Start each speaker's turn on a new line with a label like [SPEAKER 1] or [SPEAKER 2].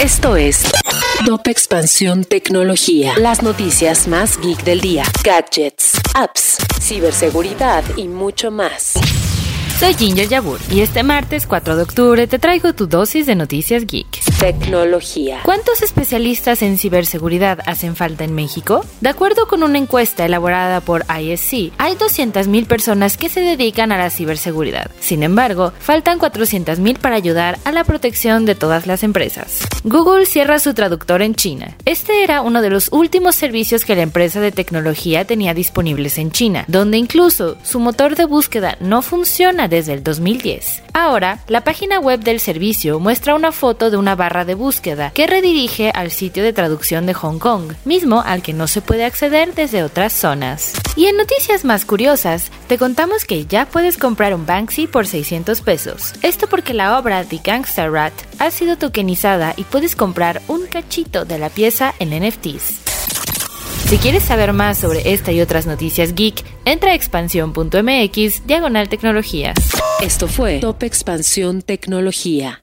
[SPEAKER 1] Esto es Top Expansión Tecnología. Las noticias más geek del día. Gadgets, apps, ciberseguridad y mucho más.
[SPEAKER 2] Soy Ginger Yabur y este martes 4 de octubre te traigo tu dosis de noticias geek.
[SPEAKER 1] Tecnología.
[SPEAKER 2] ¿Cuántos especialistas en ciberseguridad hacen falta en México? De acuerdo con una encuesta elaborada por ISC, hay 200.000 personas que se dedican a la ciberseguridad. Sin embargo, faltan 400.000 para ayudar a la protección de todas las empresas. Google cierra su traductor en China. Este era uno de los últimos servicios que la empresa de tecnología tenía disponibles en China, donde incluso su motor de búsqueda no funciona desde el 2010. Ahora, la página web del servicio muestra una foto de una barra de búsqueda que redirige al sitio de traducción de Hong Kong, mismo al que no se puede acceder desde otras zonas. Y en noticias más curiosas, te contamos que ya puedes comprar un Banksy por 600 pesos. Esto porque la obra The Gangster Rat ha sido tokenizada y puedes comprar un cachito de la pieza en NFTs. Si quieres saber más sobre esta y otras noticias geek, entra a expansión.mx diagonal tecnología.
[SPEAKER 1] Esto fue Top Expansión Tecnología.